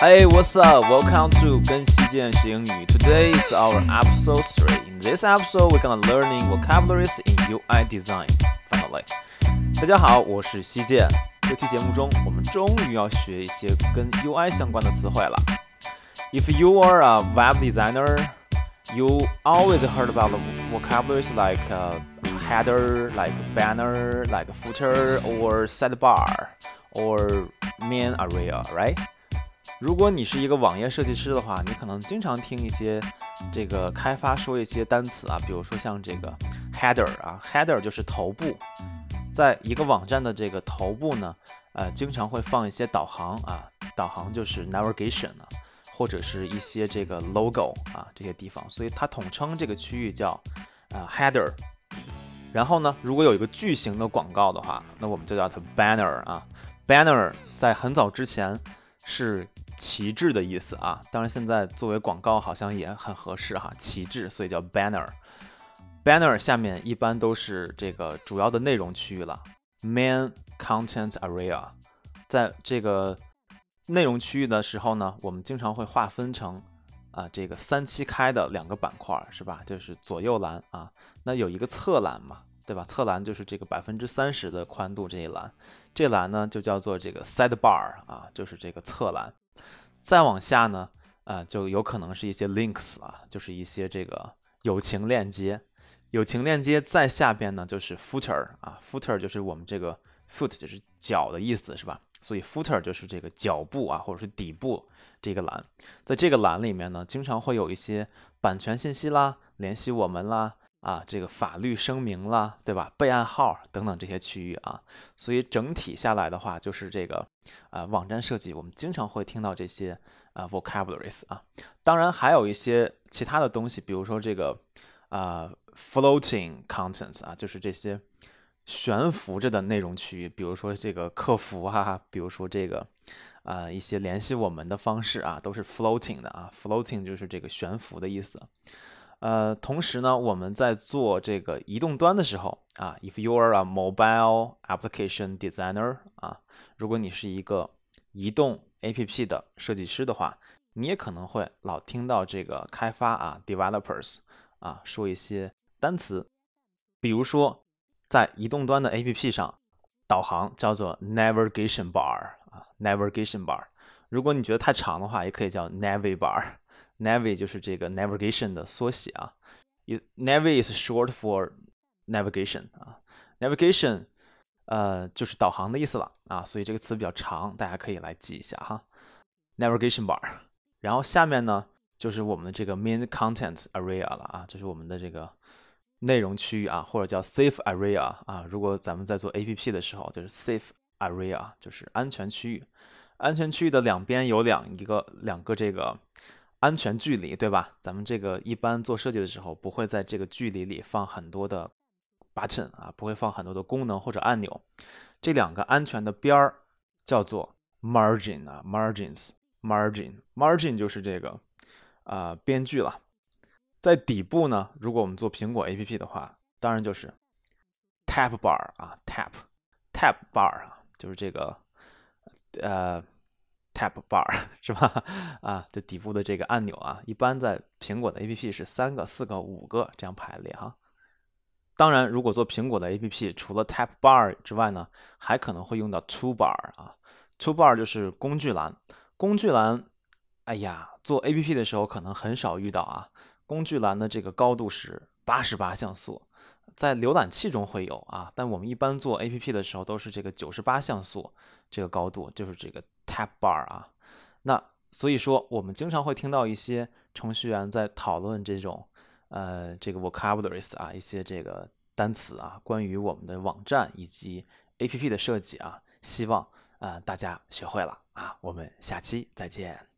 Hey, what's up? Welcome to 跟西健学英语. Today is our episode three. In this episode, we're gonna learning vocabularies in UI design. Finally，大家好，我是西健。这期节目中，我们终于要学一些跟 UI 相关的词汇了。If you are a web designer, you always heard about the vocabularies like uh, header, like banner, like footer, or sidebar, or main area, right? 如果你是一个网页设计师的话，你可能经常听一些这个开发说一些单词啊，比如说像这个 header 啊，header 就是头部，在一个网站的这个头部呢，呃，经常会放一些导航啊，导航就是 navigation 啊，或者是一些这个 logo 啊这些地方，所以它统称这个区域叫啊 header。然后呢，如果有一个巨型的广告的话，那我们就叫它 banner 啊，banner 在很早之前是。旗帜的意思啊，当然现在作为广告好像也很合适哈，旗帜，所以叫 banner。banner 下面一般都是这个主要的内容区域了，main content area。在这个内容区域的时候呢，我们经常会划分成啊这个三七开的两个板块，是吧？就是左右栏啊，那有一个侧栏嘛，对吧？侧栏就是这个百分之三十的宽度这一栏，这栏呢就叫做这个 sidebar 啊，就是这个侧栏。再往下呢，呃，就有可能是一些 links 啊，就是一些这个友情链接。友情链接再下边呢，就是 footer 啊，footer 就是我们这个 foot 就是脚的意思，是吧？所以 footer 就是这个脚部啊，或者是底部这个栏。在这个栏里面呢，经常会有一些版权信息啦，联系我们啦。啊，这个法律声明啦，对吧？备案号等等这些区域啊，所以整体下来的话，就是这个啊，网站设计我们经常会听到这些啊 vocabularies 啊，当然还有一些其他的东西，比如说这个啊 floating contents 啊，就是这些悬浮着的内容区域，比如说这个客服啊，比如说这个啊一些联系我们的方式啊，都是 floating 的啊，floating 就是这个悬浮的意思。呃，同时呢，我们在做这个移动端的时候啊，if you are a mobile application designer 啊，如果你是一个移动 APP 的设计师的话，你也可能会老听到这个开发啊 developers 啊说一些单词，比如说在移动端的 APP 上，导航叫做 navigation bar 啊 navigation bar，如果你觉得太长的话，也可以叫 navi bar。Navi 就是这个 navigation 的缩写啊，Navi is short for navigation 啊，navigation 呃就是导航的意思了啊，所以这个词比较长，大家可以来记一下哈，navigation bar。然后下面呢就是我们的这个 main content area 了啊，就是我们的这个内容区域啊，或者叫 safe area 啊。如果咱们在做 APP 的时候，就是 safe area 就是安全区域，安全区域的两边有两一个两个这个。安全距离，对吧？咱们这个一般做设计的时候，不会在这个距离里放很多的 button 啊，不会放很多的功能或者按钮。这两个安全的边儿叫做 margin 啊，margins，margin，margin 就是这个啊边距了。在底部呢，如果我们做苹果 APP 的话，当然就是 tab bar 啊，tab，tab bar 啊，就是这个呃。Tab bar 是吧？啊，这底部的这个按钮啊，一般在苹果的 APP 是三个、四个、五个这样排列哈。当然，如果做苹果的 APP，除了 Tab bar 之外呢，还可能会用到 Toolbar 啊。Toolbar 就是工具栏。工具栏，哎呀，做 APP 的时候可能很少遇到啊。工具栏的这个高度是八十八像素。在浏览器中会有啊，但我们一般做 APP 的时候都是这个九十八像素这个高度，就是这个 Tab Bar 啊。那所以说，我们经常会听到一些程序员在讨论这种呃这个 vocabularies 啊，一些这个单词啊，关于我们的网站以及 APP 的设计啊，希望啊大家学会了啊。我们下期再见。